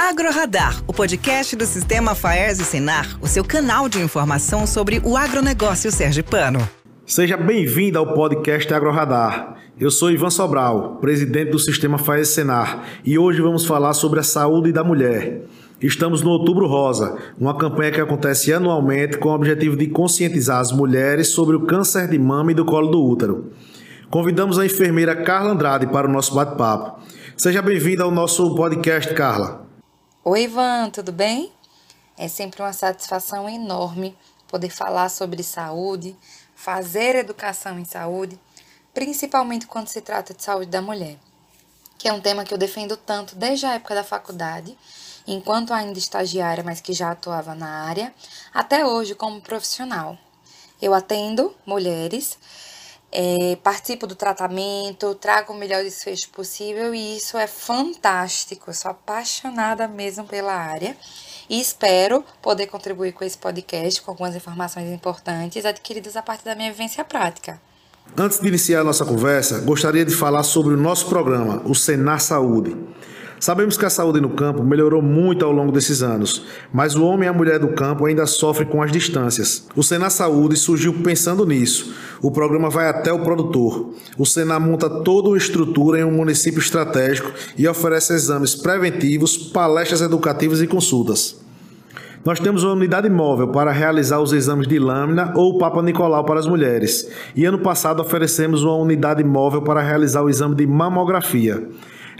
AgroRadar, o podcast do Sistema Faers e Senar, o seu canal de informação sobre o agronegócio sergipano. Seja bem-vindo ao podcast AgroRadar. Eu sou Ivan Sobral, presidente do Sistema Faes Senar, e hoje vamos falar sobre a saúde da mulher. Estamos no Outubro Rosa, uma campanha que acontece anualmente com o objetivo de conscientizar as mulheres sobre o câncer de mama e do colo do útero. Convidamos a enfermeira Carla Andrade para o nosso bate-papo. Seja bem-vinda ao nosso podcast, Carla. Oi, Ivan, tudo bem? É sempre uma satisfação enorme poder falar sobre saúde, fazer educação em saúde, principalmente quando se trata de saúde da mulher, que é um tema que eu defendo tanto desde a época da faculdade, enquanto ainda estagiária, mas que já atuava na área, até hoje como profissional. Eu atendo mulheres é, participo do tratamento, trago o melhor desfecho possível e isso é fantástico. Eu sou apaixonada mesmo pela área e espero poder contribuir com esse podcast com algumas informações importantes adquiridas a partir da minha vivência prática. Antes de iniciar a nossa conversa, gostaria de falar sobre o nosso programa, o Senar Saúde. Sabemos que a saúde no campo melhorou muito ao longo desses anos, mas o homem e a mulher do campo ainda sofrem com as distâncias. O Senar Saúde surgiu pensando nisso. O programa vai até o produtor. O Senar monta toda uma estrutura em um município estratégico e oferece exames preventivos, palestras educativas e consultas. Nós temos uma unidade móvel para realizar os exames de lâmina ou Papa Nicolau para as mulheres. E ano passado oferecemos uma unidade móvel para realizar o exame de mamografia.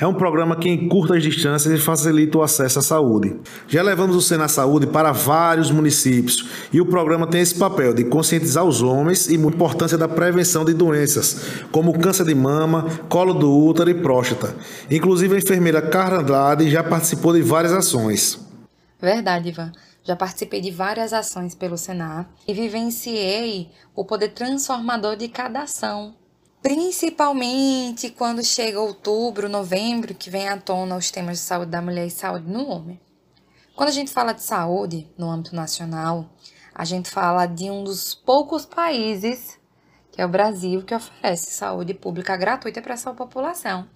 É um programa que encurta as distâncias e facilita o acesso à saúde. Já levamos o Sena Saúde para vários municípios e o programa tem esse papel de conscientizar os homens e a importância da prevenção de doenças, como câncer de mama, colo do útero e próstata. Inclusive a enfermeira Carla Andrade já participou de várias ações. Verdade, Ivan. Já participei de várias ações pelo Senar e vivenciei o poder transformador de cada ação principalmente quando chega outubro, novembro, que vem à tona os temas de saúde da mulher e saúde no homem. Quando a gente fala de saúde no âmbito nacional, a gente fala de um dos poucos países, que é o Brasil, que oferece saúde pública gratuita para a sua população,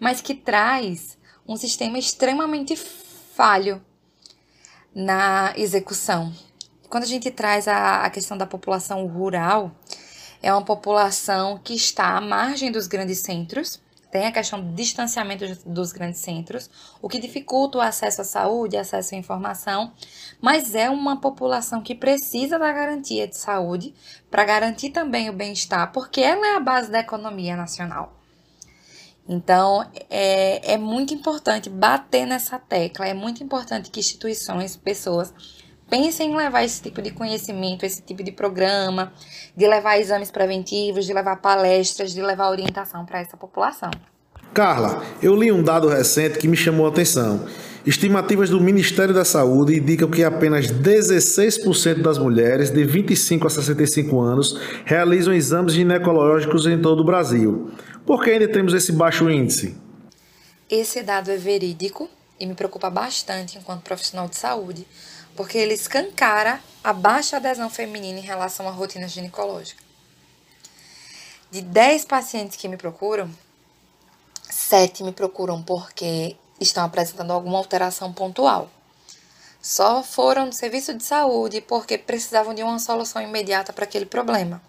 mas que traz um sistema extremamente falho na execução. Quando a gente traz a, a questão da população rural, é uma população que está à margem dos grandes centros, tem a questão do distanciamento dos grandes centros, o que dificulta o acesso à saúde, acesso à informação, mas é uma população que precisa da garantia de saúde para garantir também o bem-estar, porque ela é a base da economia nacional. Então, é, é muito importante bater nessa tecla, é muito importante que instituições, pessoas Pensem em levar esse tipo de conhecimento, esse tipo de programa, de levar exames preventivos, de levar palestras, de levar orientação para essa população. Carla, eu li um dado recente que me chamou a atenção. Estimativas do Ministério da Saúde indicam que apenas 16% das mulheres de 25 a 65 anos realizam exames ginecológicos em todo o Brasil. Por que ainda temos esse baixo índice? Esse dado é verídico e me preocupa bastante enquanto profissional de saúde, porque ele escancara a baixa adesão feminina em relação à rotina ginecológica. De 10 pacientes que me procuram, 7 me procuram porque estão apresentando alguma alteração pontual. Só foram do serviço de saúde porque precisavam de uma solução imediata para aquele problema.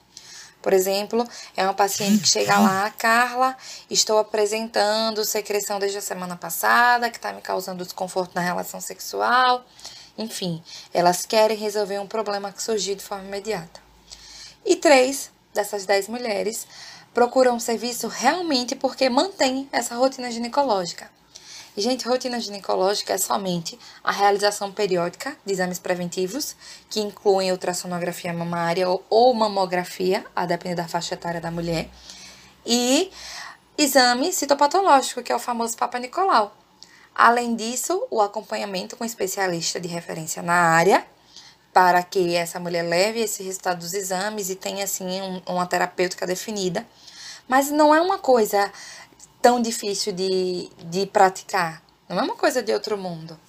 Por exemplo, é uma paciente que chega lá, Carla, estou apresentando secreção desde a semana passada, que está me causando desconforto na relação sexual. Enfim, elas querem resolver um problema que surgiu de forma imediata. E três dessas dez mulheres procuram um serviço realmente porque mantém essa rotina ginecológica. E, gente, rotina ginecológica é somente a realização periódica de exames preventivos, que incluem ultrassonografia mamária ou, mamografia, a depender da faixa etária da mulher, e exame citopatológico, que é o famoso Papa Nicolau, Além disso, o acompanhamento com especialista de referência na área, para que essa mulher leve esse resultado dos exames e tenha, assim, um, uma terapêutica definida. Mas não é uma coisa tão difícil de, de praticar, não é uma coisa de outro mundo.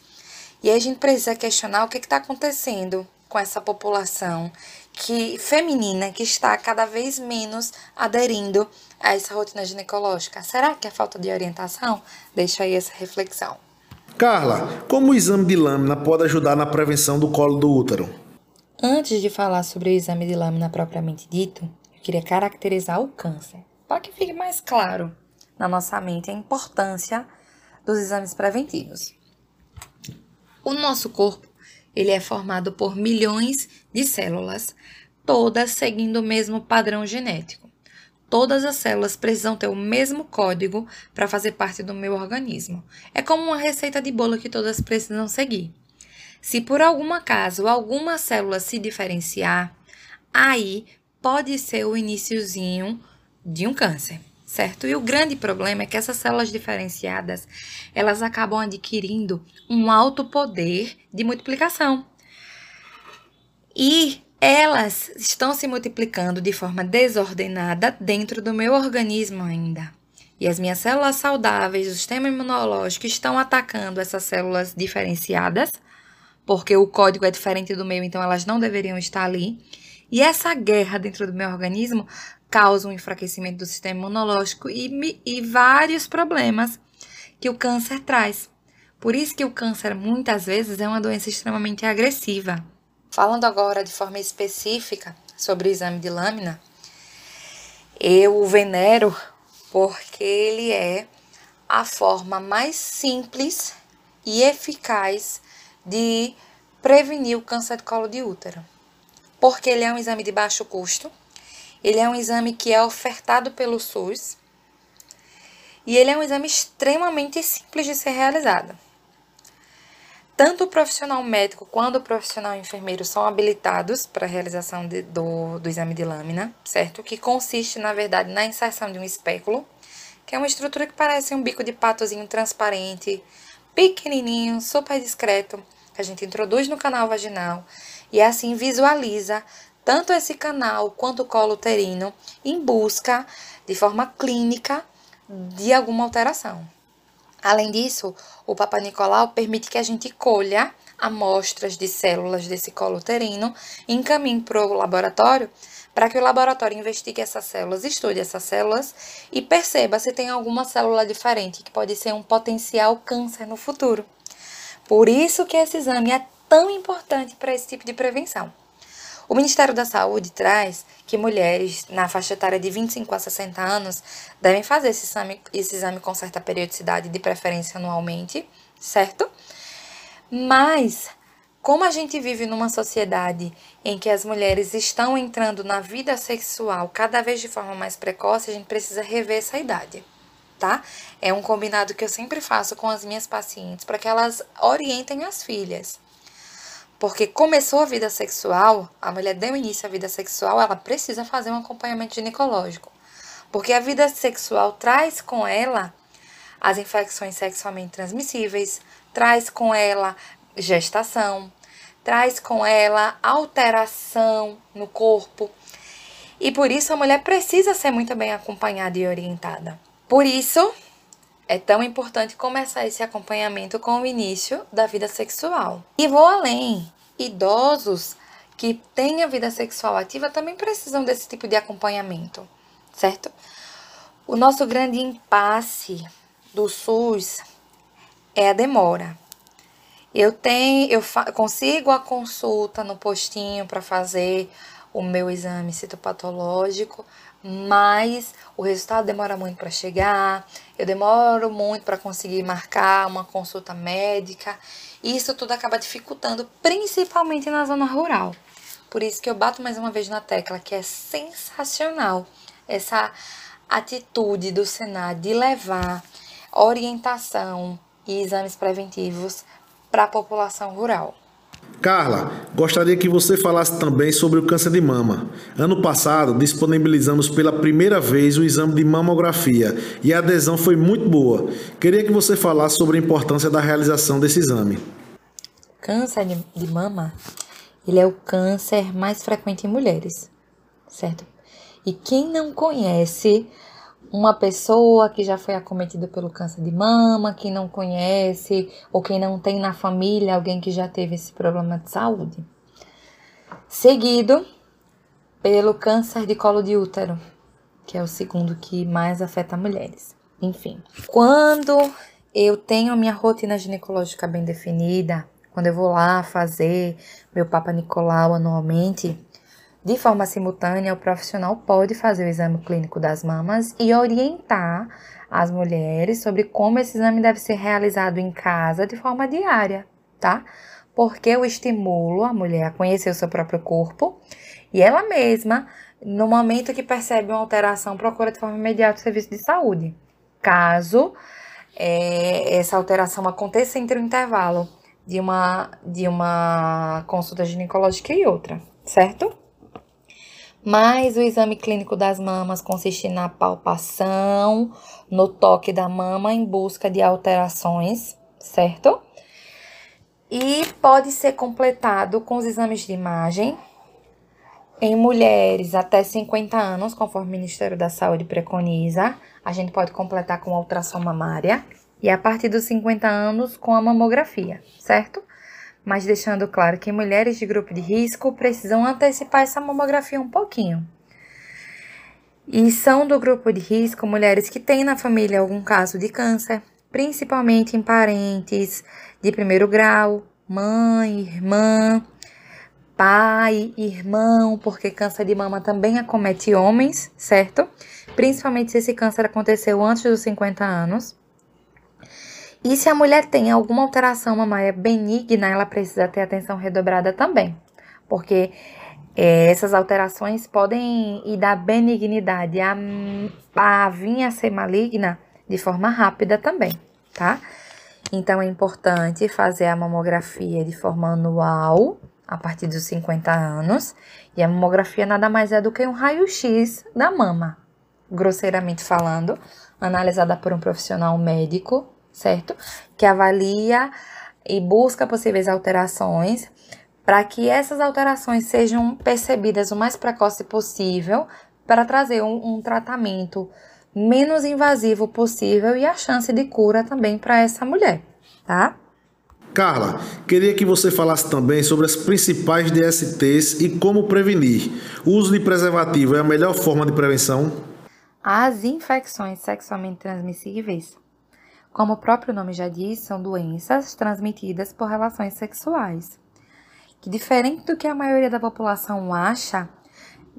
E aí a gente precisa questionar o que está acontecendo com essa população que feminina que está cada vez menos aderindo a essa rotina ginecológica? Será que é falta de orientação? Deixa aí essa reflexão. Carla, como o exame de lâmina pode ajudar na prevenção do colo do útero? Antes de falar sobre o exame de lâmina propriamente dito, eu queria caracterizar o câncer, para que fique mais claro na nossa mente a importância dos exames preventivos. O nosso corpo, ele é formado por milhões de células, todas seguindo o mesmo padrão genético. Todas as células precisam ter o mesmo código para fazer parte do meu organismo. É como uma receita de bolo que todas precisam seguir. Se por algum acaso alguma célula se diferenciar, aí pode ser o iníciozinho de um câncer certo? E o grande problema é que essas células diferenciadas, elas acabam adquirindo um alto poder de multiplicação. E elas estão se multiplicando de forma desordenada dentro do meu organismo ainda. E as minhas células saudáveis, o sistema imunológico estão atacando essas células diferenciadas, porque o código é diferente do meu, então elas não deveriam estar ali. E essa guerra dentro do meu organismo causa um enfraquecimento do sistema imunológico e, e vários problemas que o câncer traz. Por isso que o câncer muitas vezes é uma doença extremamente agressiva. Falando agora de forma específica sobre o exame de lâmina, eu o venero porque ele é a forma mais simples e eficaz de prevenir o câncer de colo de útero. Porque ele é um exame de baixo custo, ele é um exame que é ofertado pelo SUS e ele é um exame extremamente simples de ser realizado. Tanto o profissional médico quanto o profissional enfermeiro são habilitados para a realização de, do, do exame de lâmina, certo? Que consiste, na verdade, na inserção de um espéculo, que é uma estrutura que parece um bico de patozinho transparente, pequenininho, super discreto, que a gente introduz no canal vaginal e assim visualiza tanto esse canal quanto o colo uterino em busca, de forma clínica, de alguma alteração. Além disso, o Papa Nicolau permite que a gente colha amostras de células desse colo uterino e encaminhe para o laboratório para que o laboratório investigue essas células, estude essas células e perceba se tem alguma célula diferente que pode ser um potencial câncer no futuro. Por isso que esse exame é tão importante para esse tipo de prevenção. O Ministério da Saúde traz que mulheres na faixa etária de 25 a 60 anos devem fazer esse exame, esse exame com certa periodicidade, de preferência anualmente, certo? Mas, como a gente vive numa sociedade em que as mulheres estão entrando na vida sexual cada vez de forma mais precoce, a gente precisa rever essa idade. Tá? É um combinado que eu sempre faço com as minhas pacientes para que elas orientem as filhas. Porque começou a vida sexual, a mulher deu início à vida sexual, ela precisa fazer um acompanhamento ginecológico. Porque a vida sexual traz com ela as infecções sexualmente transmissíveis, traz com ela gestação, traz com ela alteração no corpo. E por isso a mulher precisa ser muito bem acompanhada e orientada. Por isso é tão importante começar esse acompanhamento com o início da vida sexual. E vou além: idosos que têm a vida sexual ativa também precisam desse tipo de acompanhamento, certo? O nosso grande impasse do SUS é a demora. Eu tenho, eu consigo a consulta no postinho para fazer o meu exame citopatológico, mas o resultado demora muito para chegar, eu demoro muito para conseguir marcar uma consulta médica, e isso tudo acaba dificultando, principalmente na zona rural. Por isso que eu bato mais uma vez na tecla que é sensacional essa atitude do Senado de levar orientação e exames preventivos para a população rural. Carla, gostaria que você falasse também sobre o câncer de mama. Ano passado, disponibilizamos pela primeira vez o exame de mamografia e a adesão foi muito boa. Queria que você falasse sobre a importância da realização desse exame. Câncer de mama, ele é o câncer mais frequente em mulheres, certo? E quem não conhece uma pessoa que já foi acometida pelo câncer de mama, quem não conhece ou quem não tem na família alguém que já teve esse problema de saúde. Seguido pelo câncer de colo de útero, que é o segundo que mais afeta mulheres. Enfim, quando eu tenho a minha rotina ginecológica bem definida, quando eu vou lá fazer meu Papa Nicolau anualmente, de forma simultânea, o profissional pode fazer o exame clínico das mamas e orientar as mulheres sobre como esse exame deve ser realizado em casa de forma diária, tá? Porque eu estimulo a mulher a conhecer o seu próprio corpo e ela mesma, no momento que percebe uma alteração, procura de forma imediata o serviço de saúde. Caso é, essa alteração aconteça entre o intervalo de uma, de uma consulta ginecológica e outra, certo? Mas o exame clínico das mamas consiste na palpação, no toque da mama em busca de alterações, certo? E pode ser completado com os exames de imagem em mulheres até 50 anos, conforme o Ministério da Saúde preconiza. A gente pode completar com a ultrassom mamária e a partir dos 50 anos com a mamografia, certo? Mas deixando claro que mulheres de grupo de risco precisam antecipar essa mamografia um pouquinho. E são do grupo de risco mulheres que têm na família algum caso de câncer, principalmente em parentes de primeiro grau, mãe, irmã, pai, irmão, porque câncer de mama também acomete homens, certo? Principalmente se esse câncer aconteceu antes dos 50 anos. E se a mulher tem alguma alteração mamária benigna, ela precisa ter atenção redobrada também, porque é, essas alterações podem ir da benignidade a, a vir a ser maligna de forma rápida também, tá? Então é importante fazer a mamografia de forma anual, a partir dos 50 anos, e a mamografia nada mais é do que um raio-x da mama, grosseiramente falando, analisada por um profissional médico certo? Que avalia e busca possíveis alterações para que essas alterações sejam percebidas o mais precoce possível para trazer um, um tratamento menos invasivo possível e a chance de cura também para essa mulher, tá? Carla, queria que você falasse também sobre as principais DSTs e como prevenir. O uso de preservativo é a melhor forma de prevenção? As infecções sexualmente transmissíveis como o próprio nome já diz, são doenças transmitidas por relações sexuais, que, diferente do que a maioria da população acha,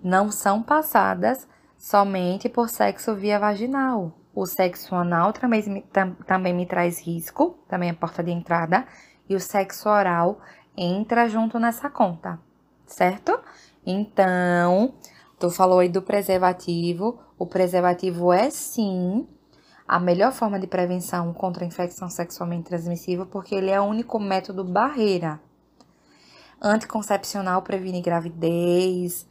não são passadas somente por sexo via vaginal. O sexo anal também, também me traz risco, também é porta de entrada, e o sexo oral entra junto nessa conta, certo? Então, tu falou aí do preservativo. O preservativo é sim a melhor forma de prevenção contra a infecção sexualmente transmissível, porque ele é o único método barreira. Anticoncepcional previne gravidez,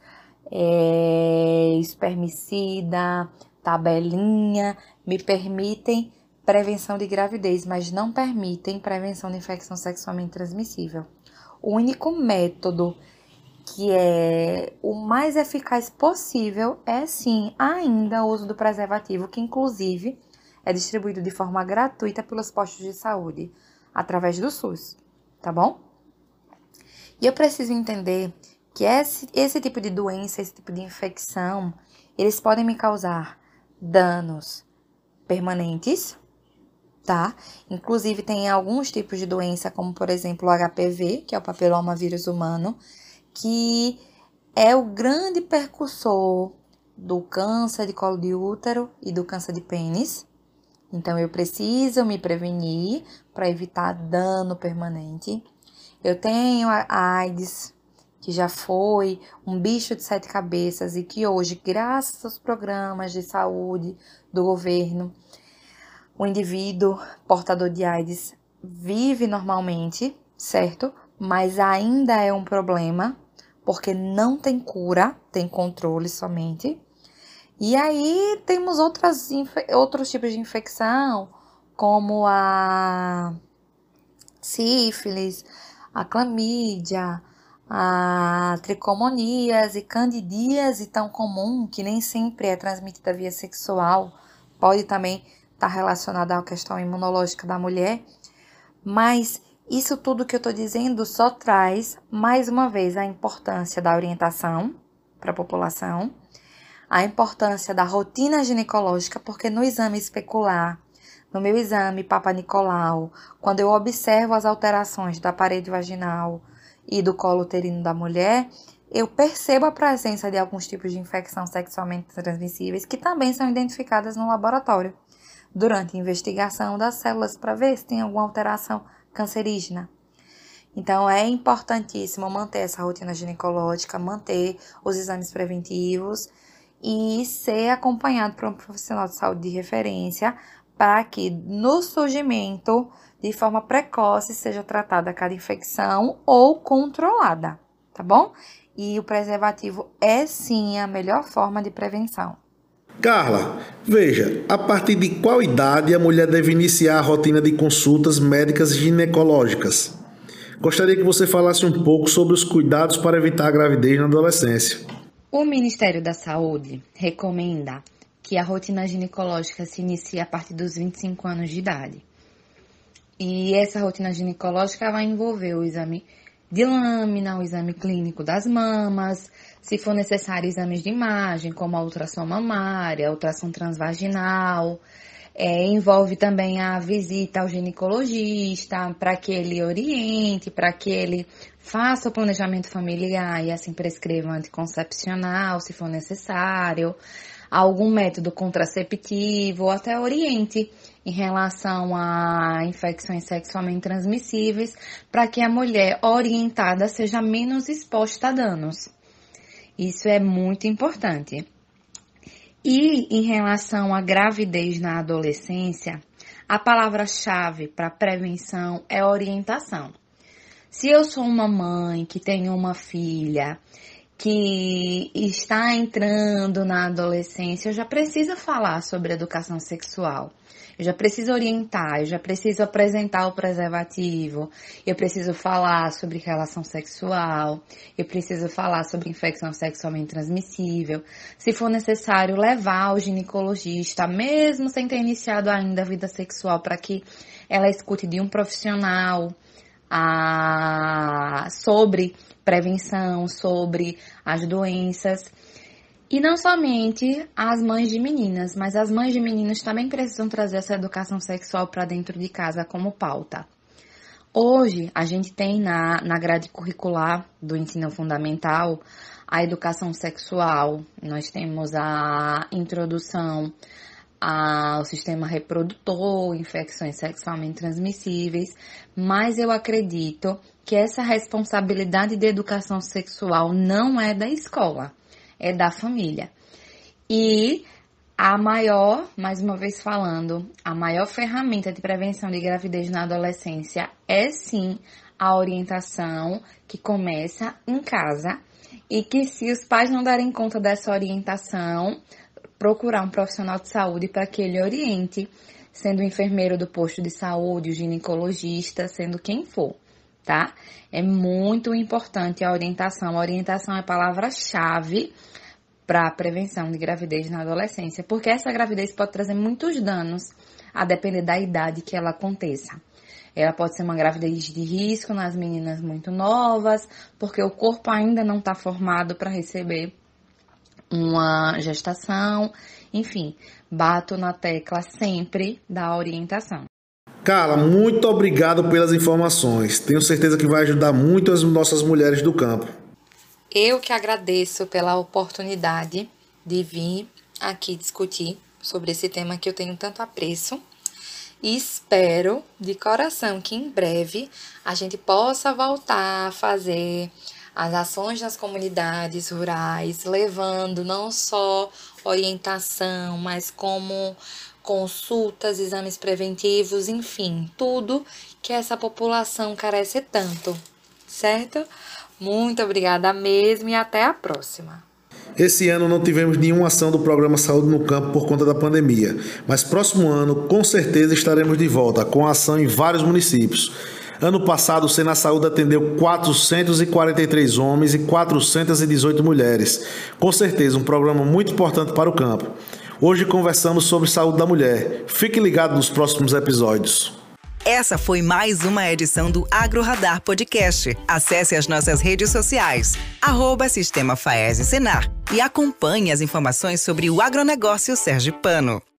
é, espermicida, tabelinha, me permitem prevenção de gravidez, mas não permitem prevenção de infecção sexualmente transmissível. O único método que é o mais eficaz possível é sim ainda o uso do preservativo, que inclusive é distribuído de forma gratuita pelos postos de saúde, através do SUS, tá bom? E eu preciso entender que esse, esse tipo de doença, esse tipo de infecção, eles podem me causar danos permanentes, tá? Inclusive, tem alguns tipos de doença, como por exemplo o HPV, que é o papiloma vírus humano, que é o grande percussor do câncer de colo de útero e do câncer de pênis, então eu preciso me prevenir para evitar dano permanente. Eu tenho a AIDS, que já foi um bicho de sete cabeças e que hoje, graças aos programas de saúde do governo, o indivíduo portador de AIDS vive normalmente, certo? Mas ainda é um problema, porque não tem cura, tem controle somente. E aí temos outras, outros tipos de infecção, como a sífilis, a clamídia, a tricomoníase, candidíase tão comum, que nem sempre é transmitida via sexual, pode também estar tá relacionada à questão imunológica da mulher, mas isso tudo que eu estou dizendo só traz, mais uma vez, a importância da orientação para a população, a importância da rotina ginecológica, porque no exame especular no meu exame Papa Nicolau, quando eu observo as alterações da parede vaginal e do colo uterino da mulher, eu percebo a presença de alguns tipos de infecção sexualmente transmissíveis que também são identificadas no laboratório durante a investigação das células para ver se tem alguma alteração cancerígena. Então é importantíssimo manter essa rotina ginecológica, manter os exames preventivos e ser acompanhado por um profissional de saúde de referência para que no surgimento, de forma precoce, seja tratada cada infecção ou controlada, tá bom? E o preservativo é sim a melhor forma de prevenção. Carla, veja, a partir de qual idade a mulher deve iniciar a rotina de consultas médicas ginecológicas? Gostaria que você falasse um pouco sobre os cuidados para evitar a gravidez na adolescência. O Ministério da Saúde recomenda que a rotina ginecológica se inicie a partir dos 25 anos de idade. E essa rotina ginecológica vai envolver o exame de lâmina, o exame clínico das mamas, se for necessário, exames de imagem, como a ultrassom mamária, a ultrassom transvaginal. É, envolve também a visita ao ginecologista para que ele oriente, para que ele faça o planejamento familiar e assim prescreva anticoncepcional, se for necessário, algum método contraceptivo, ou até oriente em relação a infecções sexualmente transmissíveis, para que a mulher orientada seja menos exposta a danos. Isso é muito importante. E em relação à gravidez na adolescência, a palavra-chave para prevenção é orientação. Se eu sou uma mãe que tem uma filha que está entrando na adolescência, já preciso falar sobre educação sexual. Eu já preciso orientar, eu já preciso apresentar o preservativo, eu preciso falar sobre relação sexual, eu preciso falar sobre infecção sexualmente transmissível. Se for necessário, levar ao ginecologista, mesmo sem ter iniciado ainda a vida sexual, para que ela escute de um profissional a, sobre prevenção, sobre as doenças. E não somente as mães de meninas, mas as mães de meninos também precisam trazer essa educação sexual para dentro de casa como pauta. Hoje, a gente tem na, na grade curricular do ensino fundamental a educação sexual, nós temos a introdução ao sistema reprodutor, infecções sexualmente transmissíveis, mas eu acredito que essa responsabilidade de educação sexual não é da escola é da família. E a maior, mais uma vez falando, a maior ferramenta de prevenção de gravidez na adolescência é sim a orientação que começa em casa e que se os pais não darem conta dessa orientação, procurar um profissional de saúde para que ele oriente, sendo o enfermeiro do posto de saúde, o ginecologista, sendo quem for, tá? É muito importante a orientação. A orientação é palavra-chave para a prevenção de gravidez na adolescência, porque essa gravidez pode trazer muitos danos, a depender da idade que ela aconteça. Ela pode ser uma gravidez de risco nas meninas muito novas, porque o corpo ainda não está formado para receber uma gestação. Enfim, bato na tecla sempre da orientação. Carla, muito obrigado pelas informações. Tenho certeza que vai ajudar muito as nossas mulheres do campo. Eu que agradeço pela oportunidade de vir aqui discutir sobre esse tema que eu tenho tanto apreço. E espero de coração que em breve a gente possa voltar a fazer as ações nas comunidades rurais, levando não só orientação, mas como consultas, exames preventivos, enfim, tudo que essa população carece tanto, certo? Muito obrigada mesmo e até a próxima. Esse ano não tivemos nenhuma ação do programa Saúde no Campo por conta da pandemia, mas próximo ano com certeza estaremos de volta com ação em vários municípios. Ano passado, o Sena Saúde atendeu 443 homens e 418 mulheres. Com certeza, um programa muito importante para o campo. Hoje conversamos sobre saúde da mulher. Fique ligado nos próximos episódios. Essa foi mais uma edição do Agro Radar Podcast. Acesse as nossas redes sociais, arroba Sistema Faese Senar e acompanhe as informações sobre o agronegócio sergipano.